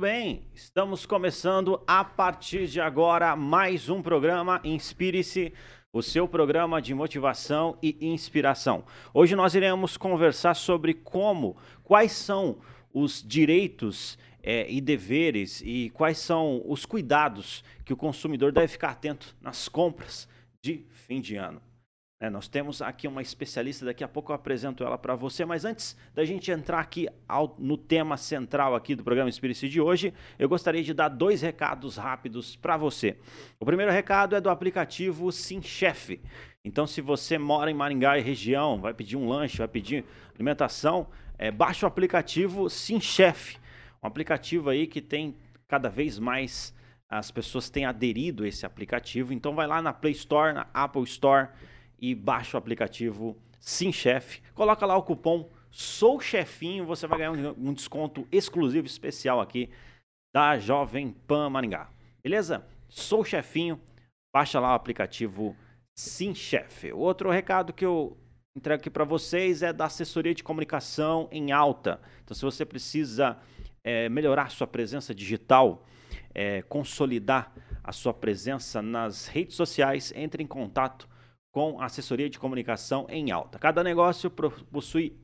Muito bem, estamos começando a partir de agora mais um programa Inspire-se, o seu programa de motivação e inspiração. Hoje nós iremos conversar sobre como, quais são os direitos é, e deveres e quais são os cuidados que o consumidor deve ficar atento nas compras de fim de ano. É, nós temos aqui uma especialista, daqui a pouco eu apresento ela para você, mas antes da gente entrar aqui ao, no tema central aqui do programa Espírito de hoje, eu gostaria de dar dois recados rápidos para você. O primeiro recado é do aplicativo SimChef. Então, se você mora em Maringá e região, vai pedir um lanche, vai pedir alimentação, é, baixe o aplicativo SimChef, um aplicativo aí que tem cada vez mais as pessoas têm aderido a esse aplicativo. Então, vai lá na Play Store, na Apple Store e baixa o aplicativo Sim Chef. Coloca lá o cupom Sou Chefinho, você vai ganhar um, desconto exclusivo especial aqui da Jovem Pan Maringá. Beleza? Sou Chefinho, baixa lá o aplicativo Sim Chef. Outro recado que eu entrego aqui para vocês é da assessoria de comunicação em alta. Então, se você precisa é, melhorar sua presença digital, é, consolidar a sua presença nas redes sociais, entre em contato com assessoria de comunicação em alta. Cada negócio possui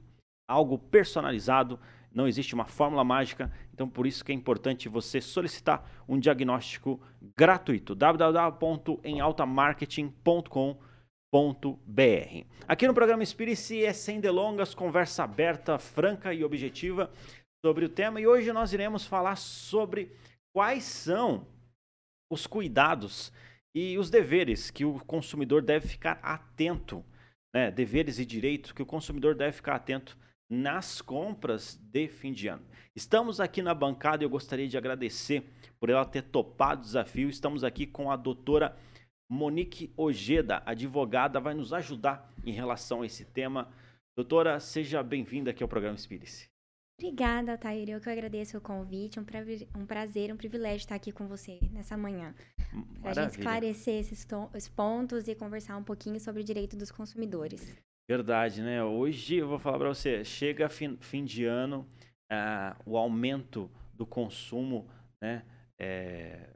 algo personalizado, não existe uma fórmula mágica, então por isso que é importante você solicitar um diagnóstico gratuito. www.emaltamarketing.com.br. Aqui no programa Inspire-se é sem delongas, conversa aberta, franca e objetiva sobre o tema e hoje nós iremos falar sobre quais são os cuidados e os deveres que o consumidor deve ficar atento, né? deveres e direitos que o consumidor deve ficar atento nas compras de fim de ano. Estamos aqui na bancada e eu gostaria de agradecer por ela ter topado o desafio. Estamos aqui com a doutora Monique Ojeda, advogada, vai nos ajudar em relação a esse tema. Doutora, seja bem-vinda aqui ao programa Espírito. Obrigada, Tair. Eu que agradeço o convite. Um, pra, um prazer, um privilégio estar aqui com você nessa manhã. Para a gente esclarecer esses, pontos e conversar um pouquinho sobre o direito dos consumidores. Verdade, né? Hoje eu vou falar para você, chega fim, fim de ano, uh, o aumento do consumo, né? É,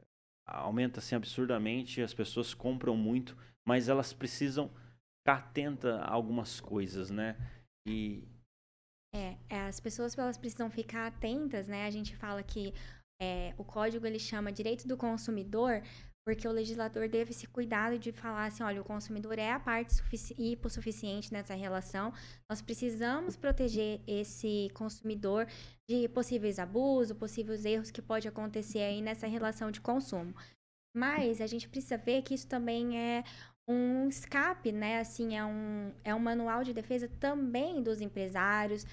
aumenta assim absurdamente, as pessoas compram muito, mas elas precisam ficar atentas a algumas coisas, né? E, é, é, as pessoas elas precisam ficar atentas, né? A gente fala que é, o código ele chama direito do consumidor, porque o legislador deve se cuidar de falar assim, olha, o consumidor é a parte sufici hipossuficiente nessa relação, nós precisamos proteger esse consumidor de possíveis abusos, possíveis erros que pode acontecer aí nessa relação de consumo. Mas a gente precisa ver que isso também é um escape, né? Assim, é um, é um manual de defesa também dos empresários.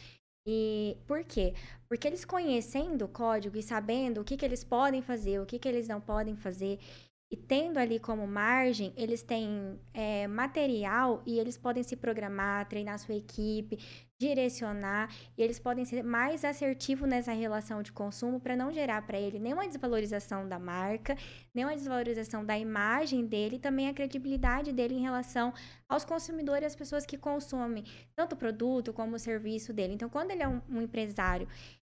E por quê? Porque eles conhecendo o código e sabendo o que, que eles podem fazer, o que, que eles não podem fazer, e tendo ali como margem, eles têm é, material e eles podem se programar, treinar sua equipe, direcionar, e eles podem ser mais assertivos nessa relação de consumo para não gerar para ele nenhuma desvalorização da marca, nenhuma desvalorização da imagem dele, e também a credibilidade dele em relação aos consumidores e pessoas que consomem tanto o produto como o serviço dele. Então, quando ele é um, um empresário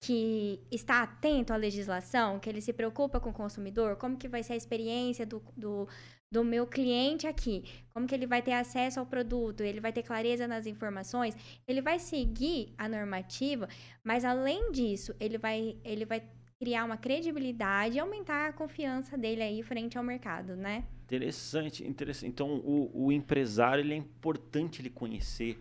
que está atento à legislação, que ele se preocupa com o consumidor, como que vai ser a experiência do, do, do meu cliente aqui, como que ele vai ter acesso ao produto, ele vai ter clareza nas informações, ele vai seguir a normativa, mas além disso, ele vai, ele vai criar uma credibilidade e aumentar a confiança dele aí frente ao mercado, né? Interessante, interessante. Então, o, o empresário, ele é importante ele conhecer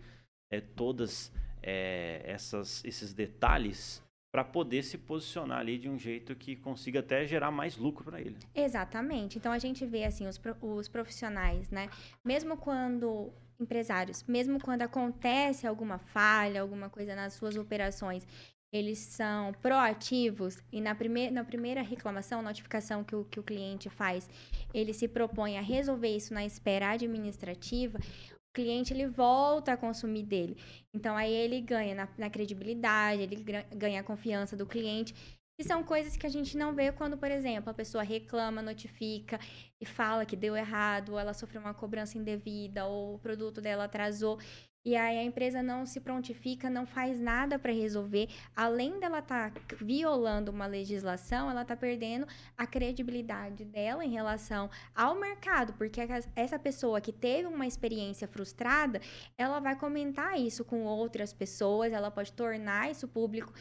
é, todas é, essas, esses detalhes para poder se posicionar ali de um jeito que consiga até gerar mais lucro para ele. Exatamente. Então a gente vê assim os, os profissionais, né? Mesmo quando empresários, mesmo quando acontece alguma falha, alguma coisa nas suas operações, eles são proativos e na, prime na primeira reclamação, notificação que o, que o cliente faz, ele se propõe a resolver isso na espera administrativa, cliente ele volta a consumir dele. Então aí ele ganha na, na credibilidade, ele ganha a confiança do cliente. E são coisas que a gente não vê quando, por exemplo, a pessoa reclama, notifica e fala que deu errado, ou ela sofreu uma cobrança indevida, ou o produto dela atrasou. E aí a empresa não se prontifica, não faz nada para resolver. Além dela estar tá violando uma legislação, ela está perdendo a credibilidade dela em relação ao mercado, porque essa pessoa que teve uma experiência frustrada, ela vai comentar isso com outras pessoas, ela pode tornar isso público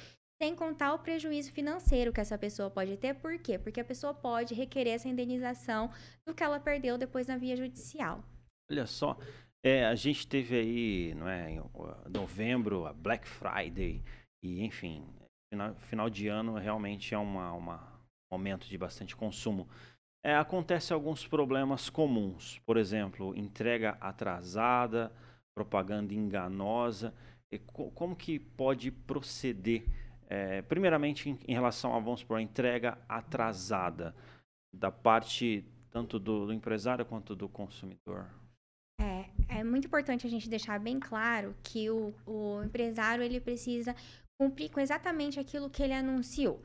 sem contar o prejuízo financeiro que essa pessoa pode ter. Por quê? Porque a pessoa pode requerer essa indenização do que ela perdeu depois na via judicial. Olha só, é, a gente teve aí, não é, em novembro, a Black Friday, e enfim, final, final de ano realmente é uma, uma momento de bastante consumo. É, acontece alguns problemas comuns, por exemplo, entrega atrasada, propaganda enganosa. E co como que pode proceder, é, primeiramente em, em, relação a, vamos supor, a entrega atrasada da parte tanto do, do empresário quanto do consumidor? É muito importante a gente deixar bem claro que o, o empresário ele precisa cumprir com exatamente aquilo que ele anunciou.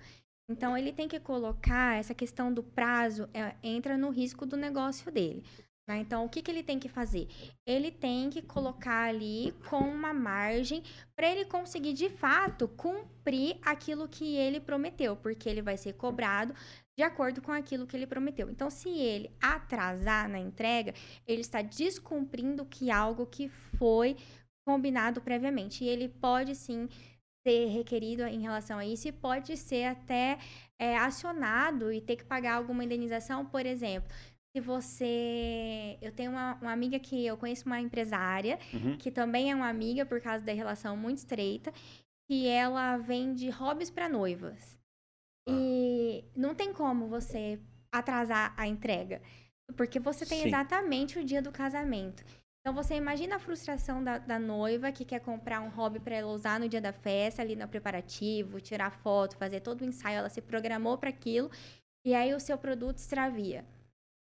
Então, ele tem que colocar essa questão do prazo, é, entra no risco do negócio dele. Né? Então, o que, que ele tem que fazer? Ele tem que colocar ali com uma margem para ele conseguir, de fato, cumprir aquilo que ele prometeu, porque ele vai ser cobrado de acordo com aquilo que ele prometeu. Então, se ele atrasar na entrega, ele está descumprindo que algo que foi combinado previamente. E ele pode sim ser requerido em relação a isso e pode ser até é, acionado e ter que pagar alguma indenização, por exemplo. Se você. Eu tenho uma, uma amiga que eu conheço uma empresária, uhum. que também é uma amiga por causa da relação muito estreita, que ela vende hobbies para noivas. E não tem como você atrasar a entrega, porque você tem Sim. exatamente o dia do casamento. Então você imagina a frustração da, da noiva que quer comprar um hobby para ela usar no dia da festa, ali no preparativo, tirar foto, fazer todo o ensaio, ela se programou para aquilo, e aí o seu produto extravia.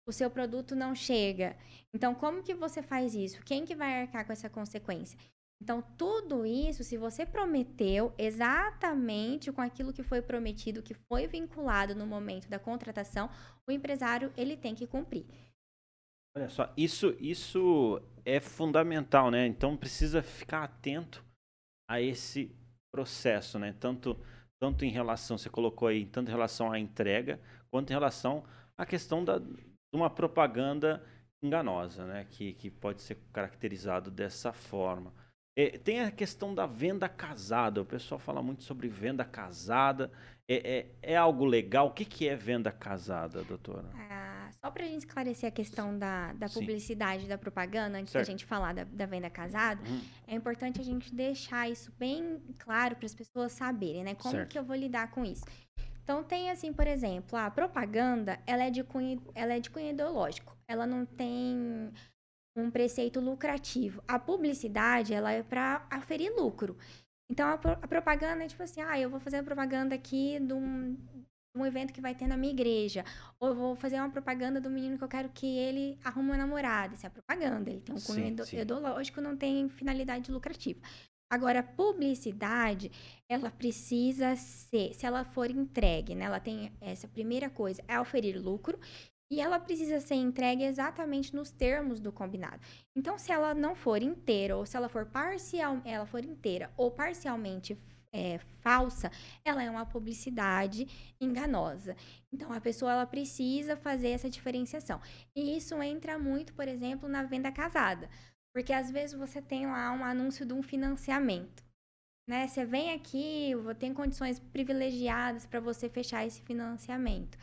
O seu produto não chega. Então, como que você faz isso? Quem que vai arcar com essa consequência? Então, tudo isso, se você prometeu exatamente com aquilo que foi prometido, que foi vinculado no momento da contratação, o empresário ele tem que cumprir. Olha só, isso, isso é fundamental, né? Então precisa ficar atento a esse processo, né? Tanto, tanto em relação, você colocou aí, tanto em relação à entrega, quanto em relação à questão da, de uma propaganda enganosa, né? Que, que pode ser caracterizado dessa forma. É, tem a questão da venda casada. O pessoal fala muito sobre venda casada. É, é, é algo legal? O que, que é venda casada, doutora? Ah, só para a gente esclarecer a questão da, da publicidade, da propaganda, antes certo. da gente falar da, da venda casada, uhum. é importante a gente deixar isso bem claro para as pessoas saberem, né? Como certo. que eu vou lidar com isso? Então tem assim, por exemplo, a propaganda, ela é de cunho, ela é de cunho ideológico. Ela não tem um preceito lucrativo. A publicidade, ela é para aferir lucro. Então, a, a, propaganda é tipo assim, ah, eu vou fazer uma propaganda aqui de um, um evento que vai ter na minha igreja. Ou eu vou fazer uma propaganda do menino que eu quero que ele arrume uma namorada. Isso é propaganda. Ele tem um cunho ideológico, não tem finalidade lucrativa. Agora, publicidade, ela precisa ser, se ela for entregue, né? Ela tem essa primeira coisa, é oferir lucro e ela precisa ser entregue exatamente nos termos do combinado. Então, se ela não for inteira ou se ela for parcial, ela for inteira ou parcialmente é, falsa, ela é uma publicidade enganosa. Então, a pessoa ela precisa fazer essa diferenciação. E isso entra muito, por exemplo, na venda casada, porque às vezes você tem lá um anúncio de um financiamento. Né? Você vem aqui, tem condições privilegiadas para você fechar esse financiamento.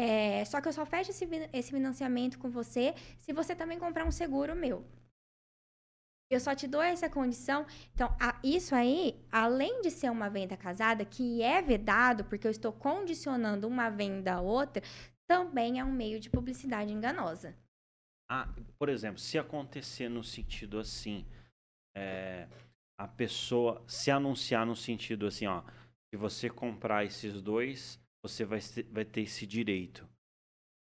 É, só que eu só fecho esse, esse financiamento com você se você também comprar um seguro meu. Eu só te dou essa condição. Então, a, isso aí, além de ser uma venda casada, que é vedado, porque eu estou condicionando uma venda a outra, também é um meio de publicidade enganosa. Ah, por exemplo, se acontecer no sentido assim, é, a pessoa se anunciar no sentido assim, ó, se você comprar esses dois, você vai, vai ter esse direito.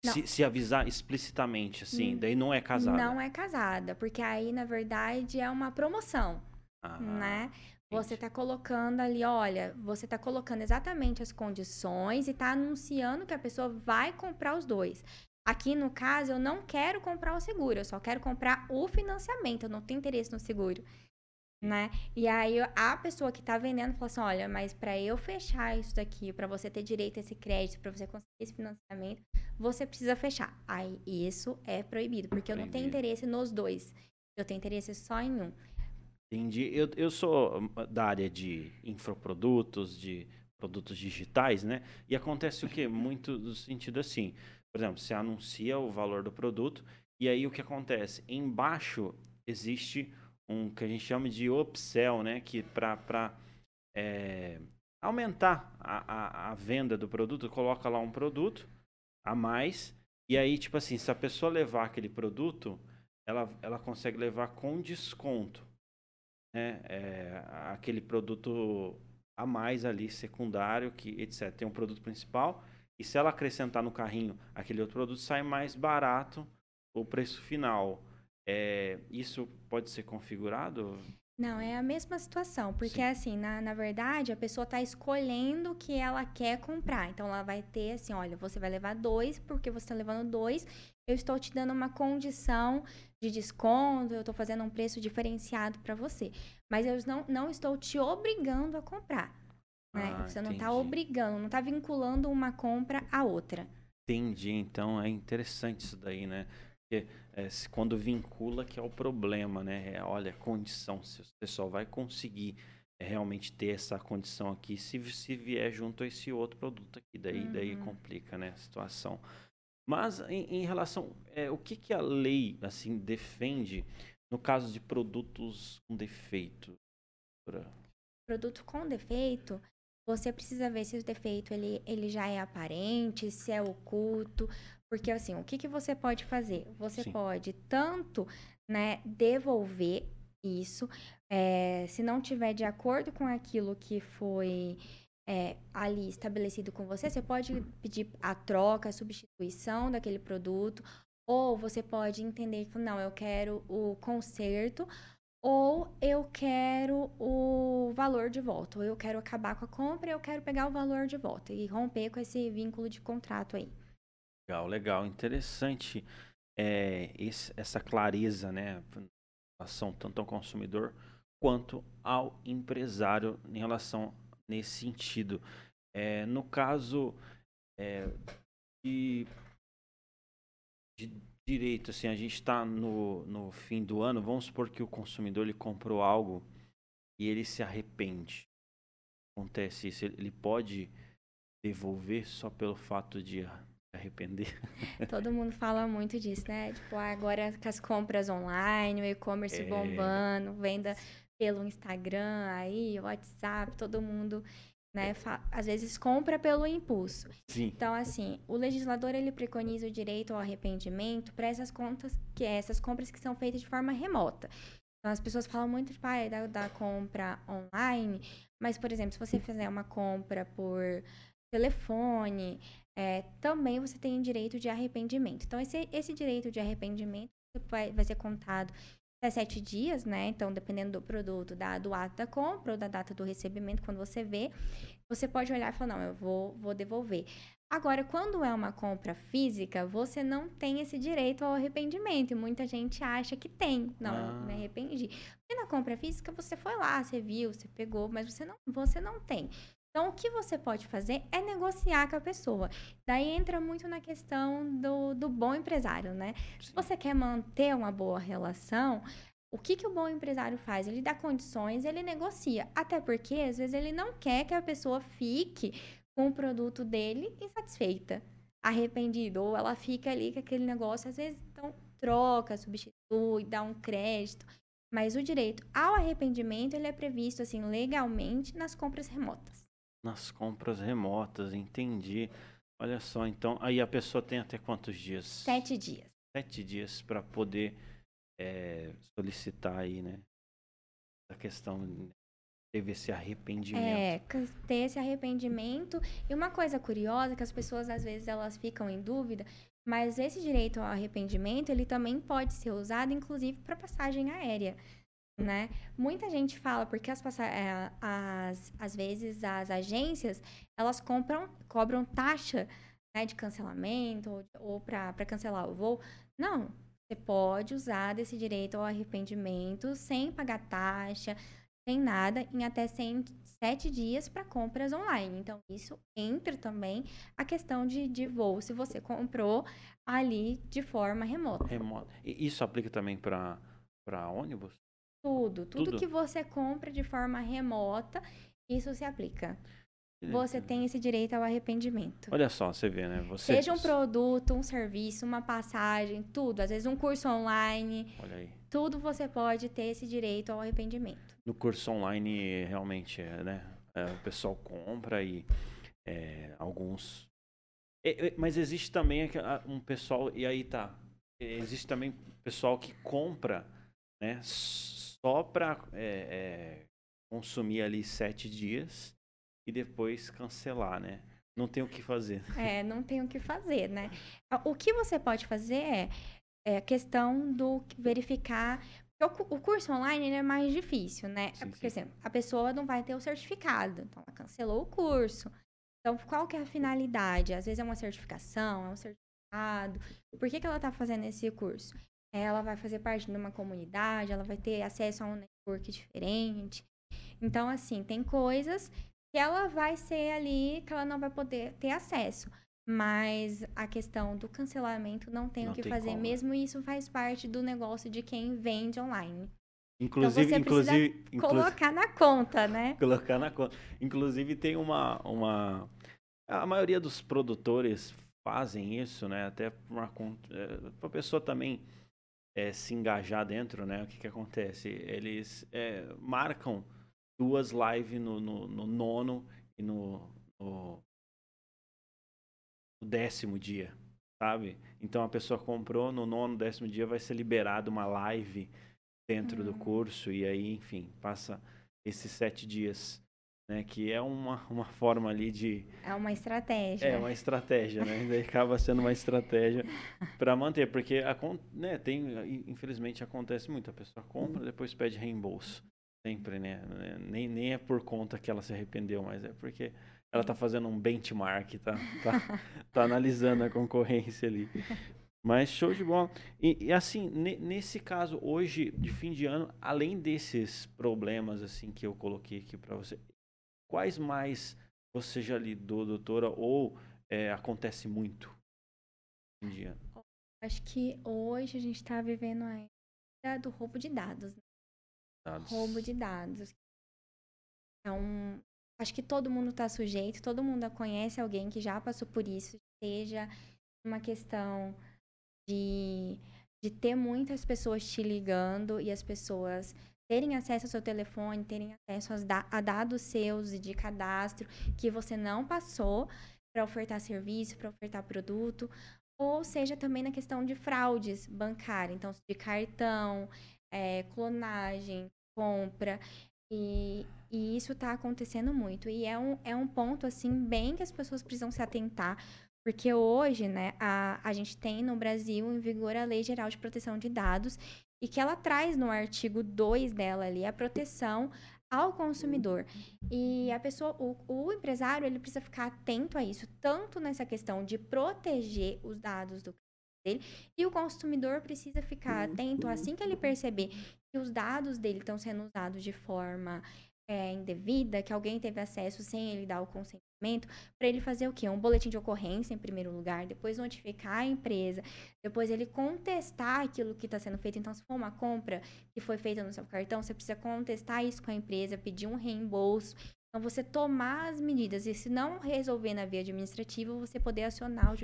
Se, se, avisar explicitamente, assim, hum, daí não é casada. Não é casada, porque aí, na verdade, é uma promoção, ah, né? Você está colocando ali, olha, você está colocando exatamente as condições e está anunciando que a pessoa vai comprar os dois. Aqui, no caso, eu não quero comprar o seguro, eu só quero comprar o financiamento, eu não tenho interesse no seguro. Né? E aí a pessoa que tá vendendo fala assim, olha, mas para eu fechar isso daqui, para você ter direito a esse crédito, para você conseguir esse financiamento, você precisa fechar. Aí isso é proibido, porque eu não tenho interesse nos dois. Eu tenho interesse só em um. Entendi. Eu, eu sou hum, da área de infoprodutos, de produtos digitais, né? E acontece o quê? Muito do sentido assim. Por exemplo, você anuncia o valor do produto e aí o que acontece? Embaixo existe um que a gente chama de upsell, né? Que para é, aumentar a, a, a, venda do produto, coloca lá um produto a mais. E aí, tipo assim, se a pessoa levar aquele produto, ela, ela consegue levar com desconto. Né? É, aquele produto a mais ali, secundário, que etc. Tem um produto principal. E se ela acrescentar no carrinho aquele outro produto, sai mais barato o preço final. É, isso pode ser configurado? Não, é a mesma situação, porque Sim. assim, na, na verdade, a pessoa está escolhendo o que ela quer comprar. Então, ela vai ter assim, olha, você vai levar dois, porque você está levando dois, eu estou te dando uma condição de desconto, eu estou fazendo um preço diferenciado para você. Mas eu não, não estou te obrigando a comprar. Né? Ah, você não está obrigando, não está vinculando uma compra à outra. Entendi, então é interessante isso daí, né? Porque é, quando vincula que é o problema, né? É, olha, condição, se você só vai conseguir é, realmente ter essa condição aqui se, se vier junto a esse outro produto aqui. Daí, uhum. daí complica né, a situação. Mas em, em relação. É, o que, que a lei assim defende no caso de produtos com defeito? Produto com defeito, você precisa ver se o defeito ele, ele já é aparente, se é oculto. Porque, assim, o que, que você pode fazer? Você Sim. pode tanto né, devolver isso, é, se não tiver de acordo com aquilo que foi é, ali estabelecido com você, você pode pedir a troca, a substituição daquele produto, ou você pode entender que não, eu quero o conserto, ou eu quero o valor de volta, ou eu quero acabar com a compra, e eu quero pegar o valor de volta e romper com esse vínculo de contrato aí. Legal, legal. Interessante é, esse, essa clareza, né? Em relação tanto ao consumidor quanto ao empresário em relação nesse sentido. É, no caso é, de, de, direito, assim, a gente está no, no fim do ano, vamos supor que o consumidor ele comprou algo e ele se arrepende. Acontece isso, ele pode devolver só pelo fato de arrepender. Todo mundo fala muito disso, né? Tipo, agora com as compras online, o e-commerce é... bombando, venda pelo Instagram, aí, WhatsApp, todo mundo, né, às vezes compra pelo impulso. Sim. Então, assim, o legislador ele preconiza o direito ao arrependimento para essas contas, que é essas compras que são feitas de forma remota. Então, as pessoas falam muito tipo, ah, da, da compra online, mas, por exemplo, se você fizer uma compra por telefone, é, também você tem direito de arrependimento. Então, esse, esse direito de arrependimento vai, vai ser contado até sete dias, né? Então, dependendo do produto, da, do ato da compra ou da data do recebimento, quando você vê, você pode olhar e falar, não, eu vou, vou devolver. Agora, quando é uma compra física, você não tem esse direito ao arrependimento. E muita gente acha que tem. Não, ah. me arrependi. Porque na compra física, você foi lá, você viu, você pegou, mas você não, você não tem. Então, o que você pode fazer é negociar com a pessoa. Daí entra muito na questão do, do bom empresário, né? Sim. Se você quer manter uma boa relação, o que, que o bom empresário faz? Ele dá condições, ele negocia. Até porque, às vezes, ele não quer que a pessoa fique com o produto dele insatisfeita, arrependido, ou ela fica ali com aquele negócio, às vezes, então, troca, substitui, dá um crédito. Mas o direito ao arrependimento, ele é previsto, assim, legalmente nas compras remotas. Nas compras remotas, entendi. Olha só, então, aí a pessoa tem até quantos dias? Sete dias. Sete dias para poder é, solicitar aí, né? A questão teve esse arrependimento. É, ter esse arrependimento. E uma coisa curiosa que as pessoas às vezes elas ficam em dúvida, mas esse direito ao arrependimento, ele também pode ser usado inclusive para passagem aérea né? Muita gente fala porque as, é, as às vezes as agências elas compram cobram taxa né, de cancelamento ou, ou para cancelar o voo. Não, você pode usar desse direito ao arrependimento sem pagar taxa, sem nada, em até 100, sete dias para compras online. Então, isso entra também a questão de, de voo, se você comprou ali de forma remota. Remota. E isso aplica também para ônibus? Tudo, tudo, tudo que você compra de forma remota, isso se aplica. Você tem esse direito ao arrependimento. Olha só, você vê, né? Você... Seja um produto, um serviço, uma passagem, tudo. Às vezes um curso online. Olha aí. Tudo você pode ter esse direito ao arrependimento. No curso online, realmente, é, né? É, o pessoal compra e é, alguns. Mas existe também um pessoal, e aí tá. Existe também pessoal que compra, né? Só para é, consumir ali sete dias e depois cancelar, né? Não tem o que fazer. É, não tem o que fazer, né? O que você pode fazer é, é a questão do verificar. O, o curso online é mais difícil, né? É sim, Porque sim. Assim, a pessoa não vai ter o certificado, então ela cancelou o curso. Então, qual que é a finalidade? Às vezes é uma certificação, é um certificado. Por que, que ela está fazendo esse curso? Ela vai fazer parte de uma comunidade, ela vai ter acesso a um network diferente. Então, assim, tem coisas que ela vai ser ali, que ela não vai poder ter acesso. Mas a questão do cancelamento não tem não o que tem fazer, como. Né? mesmo isso faz parte do negócio de quem vende online. Inclusive, então inclusive, colocar na conta, né? Colocar na conta. Inclusive tem uma, uma a maioria dos produtores fazem isso, né? Até para a pessoa também é, se engajar dentro, né? O que que acontece? Eles é, marcam duas lives no, no, no nono e no, no, no, décimo dia, sabe? Então a pessoa comprou no nono, décimo dia vai ser liberado uma live dentro uhum. do curso e aí, enfim, passa esses sete dias. Né, que é uma, uma forma ali de. É uma estratégia. É uma estratégia, né? Daí acaba sendo uma estratégia para manter, porque a, né, tem, infelizmente acontece muito. A pessoa compra, depois pede reembolso. Sempre, né? Nem, nem é por conta que ela se arrependeu, mas é porque ela tá fazendo um benchmark, tá, tá, tá analisando a concorrência ali. Mas show de bola. E, e assim, nesse caso, hoje, de fim de ano, além desses problemas assim que eu coloquei aqui para você, quais mais você já lidou, doutora, ou é, acontece muito de ano? Acho que hoje a gente está vivendo a era do roubo de dados. Né? dados. Roubo de dados. Então, acho que todo mundo está sujeito, todo mundo conhece alguém que já passou por isso, seja uma questão de, de ter muitas pessoas te ligando e as pessoas terem acesso ao seu telefone, terem acesso a dados seus de cadastro que você não passou para ofertar serviço, para ofertar produto, ou seja também na questão de fraudes bancárias, então de cartão, é, clonagem, compra. E, e isso está acontecendo muito. E é um, é um ponto, assim, bem que as pessoas precisam se atentar. Porque hoje, né, a, a gente tem no Brasil em vigor a Lei Geral de Proteção de Dados e que ela traz no artigo 2 dela ali a proteção ao consumidor. E a pessoa, o, o empresário, ele precisa ficar atento a isso, tanto nessa questão de proteger os dados do dele. E o consumidor precisa ficar atento assim que ele perceber que os dados dele estão sendo usados de forma é, indevida, que alguém teve acesso sem ele dar o consentimento, para ele fazer o quê? Um boletim de ocorrência, em primeiro lugar, depois notificar a empresa, depois ele contestar aquilo que está sendo feito. Então, se for uma compra que foi feita no seu cartão, você precisa contestar isso com a empresa, pedir um reembolso. Então, você tomar as medidas e, se não resolver na via administrativa, você poder acionar o,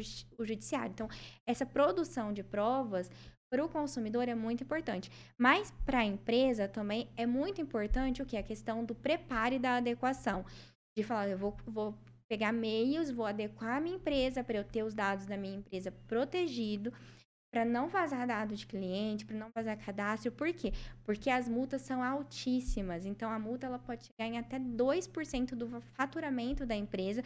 o judiciário. Então, essa produção de provas para o consumidor é muito importante. Mas para a empresa também é muito importante o que? A questão do preparo e da adequação. De falar, eu vou, vou pegar meios, vou adequar a minha empresa para eu ter os dados da minha empresa protegido para não vazar dados de cliente, para não vazar cadastro. Por quê? Porque as multas são altíssimas. Então, a multa ela pode chegar em até 2% do faturamento da empresa,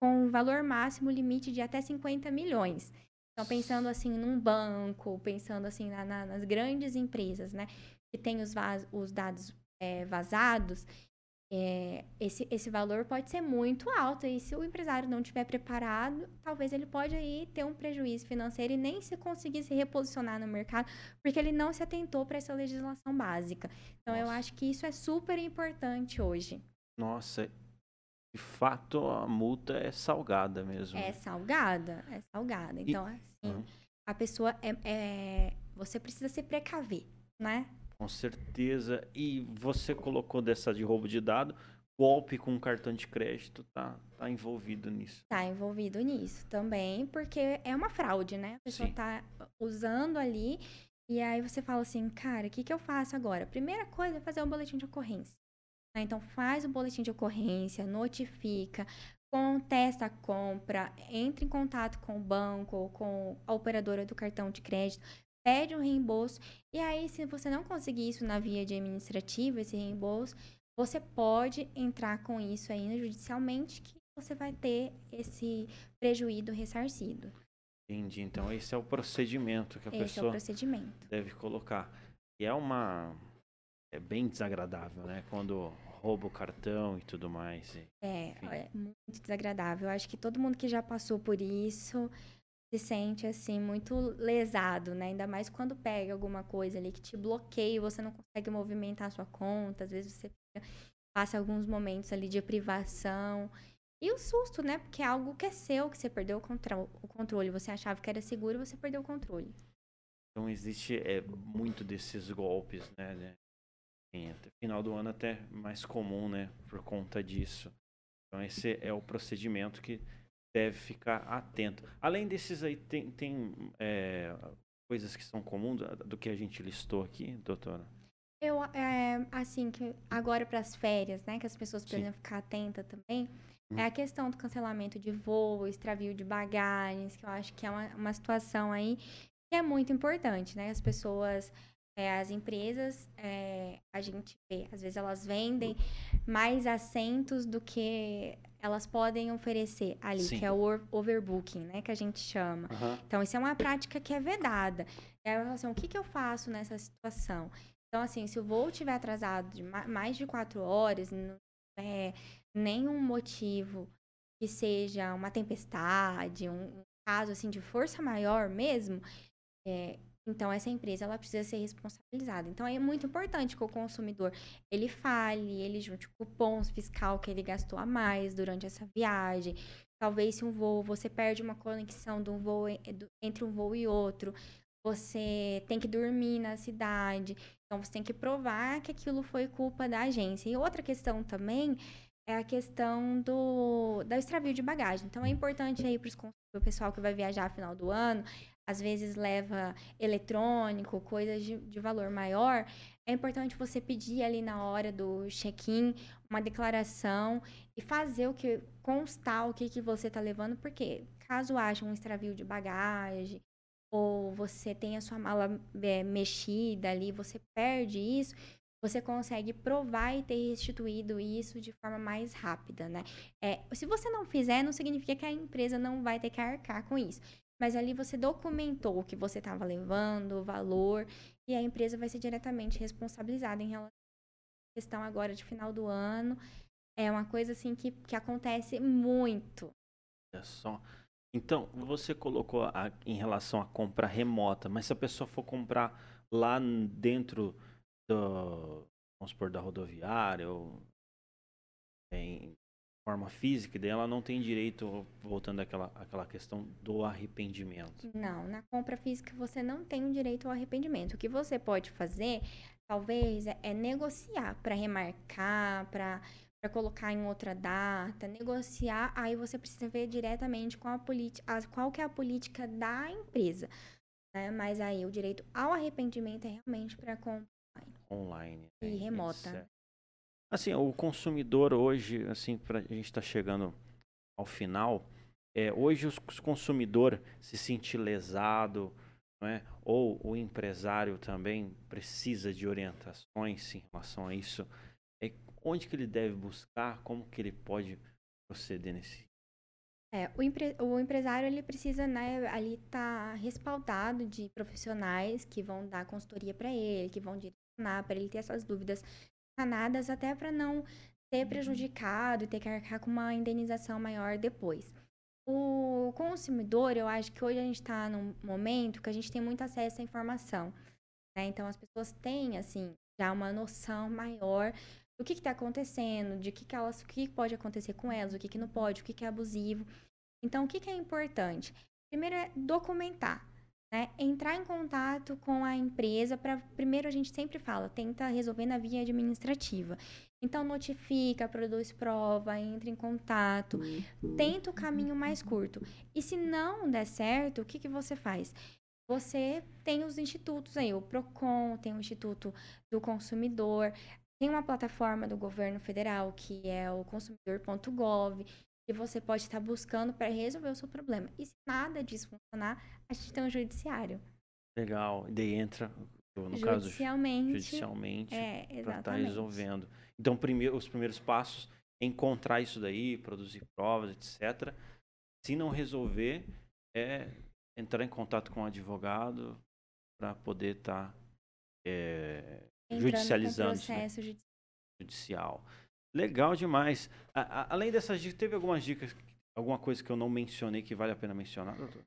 com um valor máximo limite de até 50 milhões. Então, pensando assim num banco, pensando assim na, na, nas grandes empresas, né, que tem os, vaz, os dados é, vazados, é, esse, esse valor pode ser muito alto e se o empresário não estiver preparado, talvez ele pode aí ter um prejuízo financeiro e nem se conseguir se reposicionar no mercado, porque ele não se atentou para essa legislação básica. Então, Nossa. eu acho que isso é super importante hoje. Nossa, de fato a multa é salgada mesmo. É salgada, é salgada. Então, e... assim, uhum. a pessoa é, é, Você precisa se precaver, né? Com certeza. E você colocou dessa de roubo de dado, golpe com cartão de crédito tá, tá envolvido nisso. Tá envolvido nisso também, porque é uma fraude, né? A pessoa Sim. tá usando ali e aí você fala assim, cara, o que, que eu faço agora? Primeira coisa é fazer um boletim de ocorrência. Né? Então faz o boletim de ocorrência, notifica, contesta a compra, entre em contato com o banco ou com a operadora do cartão de crédito, pede um reembolso. E aí, se você não conseguir isso na via de administrativa, esse reembolso, você pode entrar com isso ainda judicialmente, que você vai ter esse prejuízo ressarcido. Entendi. Então, esse é o procedimento que a esse pessoa é deve colocar. E é uma. É bem desagradável, né? Quando rouba o cartão e tudo mais. É, é muito desagradável. Acho que todo mundo que já passou por isso se sente assim muito lesado, né? Ainda mais quando pega alguma coisa ali que te bloqueia, você não consegue movimentar a sua conta, às vezes você passa alguns momentos ali de privação. E o susto, né? Porque é algo que é seu, que você perdeu o, controle. Você achava que era seguro, você perdeu o controle. Então existe é, muito desses golpes, né? Até final do ano até mais comum, né? Por conta disso. Então esse é o procedimento que deve ficar atento. Além desses aí, tem, tem é, coisas que são comuns do que a gente listou aqui, doutora? Eu, é, assim, que agora para as férias, né, que as pessoas precisam ficar atentas também, hum. é a questão do cancelamento de voo, extravio de bagagens, que eu acho que é uma, uma situação aí que é muito importante, né? As pessoas é, as empresas, é, a gente vê, às vezes elas vendem mais assentos do que elas podem oferecer ali, Sim. que é o overbooking, né, que a gente chama. Uhum. Então, isso é uma prática que é vedada. E aí, assim, o que, que eu faço nessa situação? Então, assim, se o voo estiver atrasado de mais de quatro horas, não é nenhum motivo que seja uma tempestade, um caso, assim, de força maior mesmo, é, então, essa empresa ela precisa ser responsabilizada. Então, é muito importante que o consumidor ele fale, ele junte cupons fiscal que ele gastou a mais durante essa viagem. Talvez se um voo, você perde uma conexão de um voo, entre um voo e outro, você tem que dormir na cidade. Então, você tem que provar que aquilo foi culpa da agência. E outra questão também é a questão do, do extravio de bagagem. Então, é importante aí para o pessoal que vai viajar no final do ano, às vezes leva eletrônico, coisas de, de valor maior, é importante você pedir ali na hora do check-in uma declaração e fazer o que constar o que, que você está levando, porque caso haja um extravio de bagagem ou você tenha sua mala é, mexida ali, você perde isso, você consegue provar e ter restituído isso de forma mais rápida, né? É, se você não fizer, não significa que a empresa não vai ter que arcar com isso. Mas ali você documentou o que você estava levando, o valor, e a empresa vai ser diretamente responsabilizada em relação à questão agora de final do ano. É uma coisa assim que, que acontece muito. É só. Então, você colocou a, em relação à compra remota, mas se a pessoa for comprar lá dentro do, vamos supor, da rodoviária ou em forma física, daí ela não tem direito, voltando àquela, àquela questão do arrependimento. Não, na compra física você não tem o direito ao arrependimento. O que você pode fazer, talvez, é, é negociar para remarcar, para para colocar em outra data, negociar, aí você precisa ver diretamente com a política, qual que é a política da empresa. Né? Mas aí o direito ao arrependimento é realmente para compra online. E né? remota. Assim, o consumidor hoje, assim, pra, a gente está chegando ao final, é, hoje os consumidor se sente lesado, é? ou o empresário também precisa de orientações em relação a isso. É, onde que ele deve buscar, como que ele pode proceder nesse é, o, empre o, empresário ele precisa né, ali estar tá respaldado de profissionais que vão dar consultoria para ele, que vão direcionar para ele ter essas dúvidas sanadas, até para não ser prejudicado e ter que arcar com uma indenização maior depois. O consumidor, eu acho que hoje a gente está num momento que a gente tem muito acesso à informação. Né? Então, as pessoas têm, assim, já uma noção maior do que está acontecendo, de que, que elas, o que pode acontecer com elas, o que, que não pode, o que, que é abusivo. Então, o que, que é importante? Primeiro é documentar. Né? Entrar em contato com a empresa para primeiro a gente sempre fala, tenta resolver na via administrativa. Então, notifica, produz prova, entra em contato, tenta o caminho mais curto. E se não der certo, o que, que você faz? Você tem os institutos aí, o PROCON, tem o Instituto do Consumidor, tem uma plataforma do governo federal que é o consumidor.gov, que você pode estar buscando para resolver o seu problema. E se nada disso funcionar, a gente tem um judiciário. Legal. E daí entra, no judicialmente, caso, judicialmente, é, para estar tá resolvendo. Então, primeiro, os primeiros passos, encontrar isso daí, produzir provas, etc. Se não resolver, é entrar em contato com o advogado para poder estar tá, é, judicializando. Com processo né? judicial. Legal demais. A, a, além dessas dicas, teve algumas dicas, alguma coisa que eu não mencionei que vale a pena mencionar, doutor?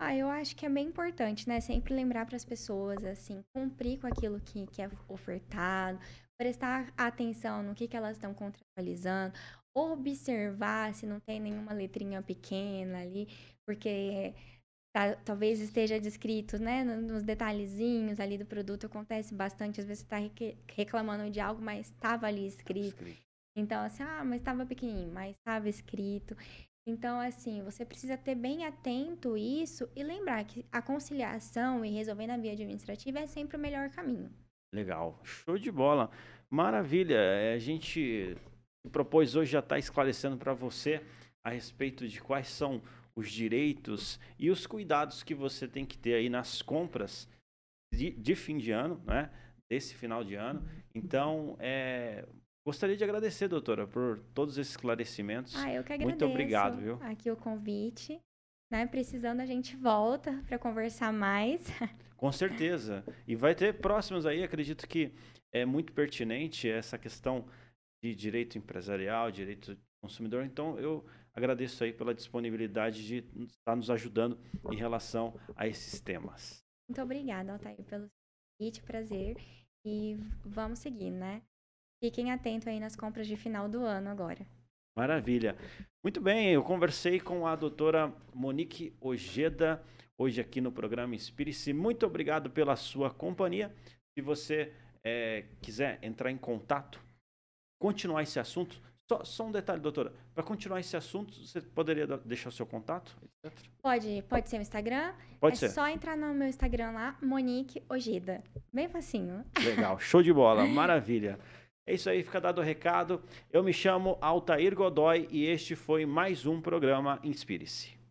Ah, eu acho que é bem importante, né? Sempre lembrar para as pessoas, assim, cumprir com aquilo que, que é ofertado, prestar atenção no que, que elas estão contratualizando, observar se não tem nenhuma letrinha pequena ali, porque tá, talvez esteja descrito, né, nos detalhezinhos ali do produto, acontece bastante, às vezes você está reclamando de algo, mas estava ali escrito. escrito. Então, assim, ah, mas estava pequenininho, mas estava escrito. Então, assim, você precisa ter bem atento isso e lembrar que a conciliação e resolver na via administrativa é sempre o melhor caminho. Legal, show de bola, maravilha. É, a gente propôs hoje já estar tá esclarecendo para você a respeito de quais são os direitos e os cuidados que você tem que ter aí nas compras de, de fim de ano, né? Desse final de ano. Então, é, gostaria de agradecer, doutora, por todos esses esclarecimentos. Ah, eu que agradeço. Muito obrigado, viu? Aqui o convite. Né? Precisando, a gente volta para conversar mais. Com certeza. E vai ter próximos aí, acredito que é muito pertinente essa questão de direito empresarial, direito do consumidor. Então, eu agradeço aí pela disponibilidade de estar nos ajudando em relação a esses temas. Muito obrigada, Altair, pelo convite, prazer. E vamos seguir, né? Fiquem atentos aí nas compras de final do ano agora. Maravilha. Muito bem, eu conversei com a doutora Monique Ojeda, hoje aqui no programa Inspire-se. Muito obrigado pela sua companhia. Se você é, quiser entrar em contato, continuar esse assunto, só, só um detalhe, doutora. Para continuar esse assunto, você poderia deixar o seu contato, etc? Pode, pode ser o Instagram. Pode é ser. É só entrar no meu Instagram lá, Monique Ojeda. Bem facinho. Legal, show de bola, maravilha. É isso aí, fica dado o recado. Eu me chamo Altair Godoy e este foi mais um programa Inspire-se.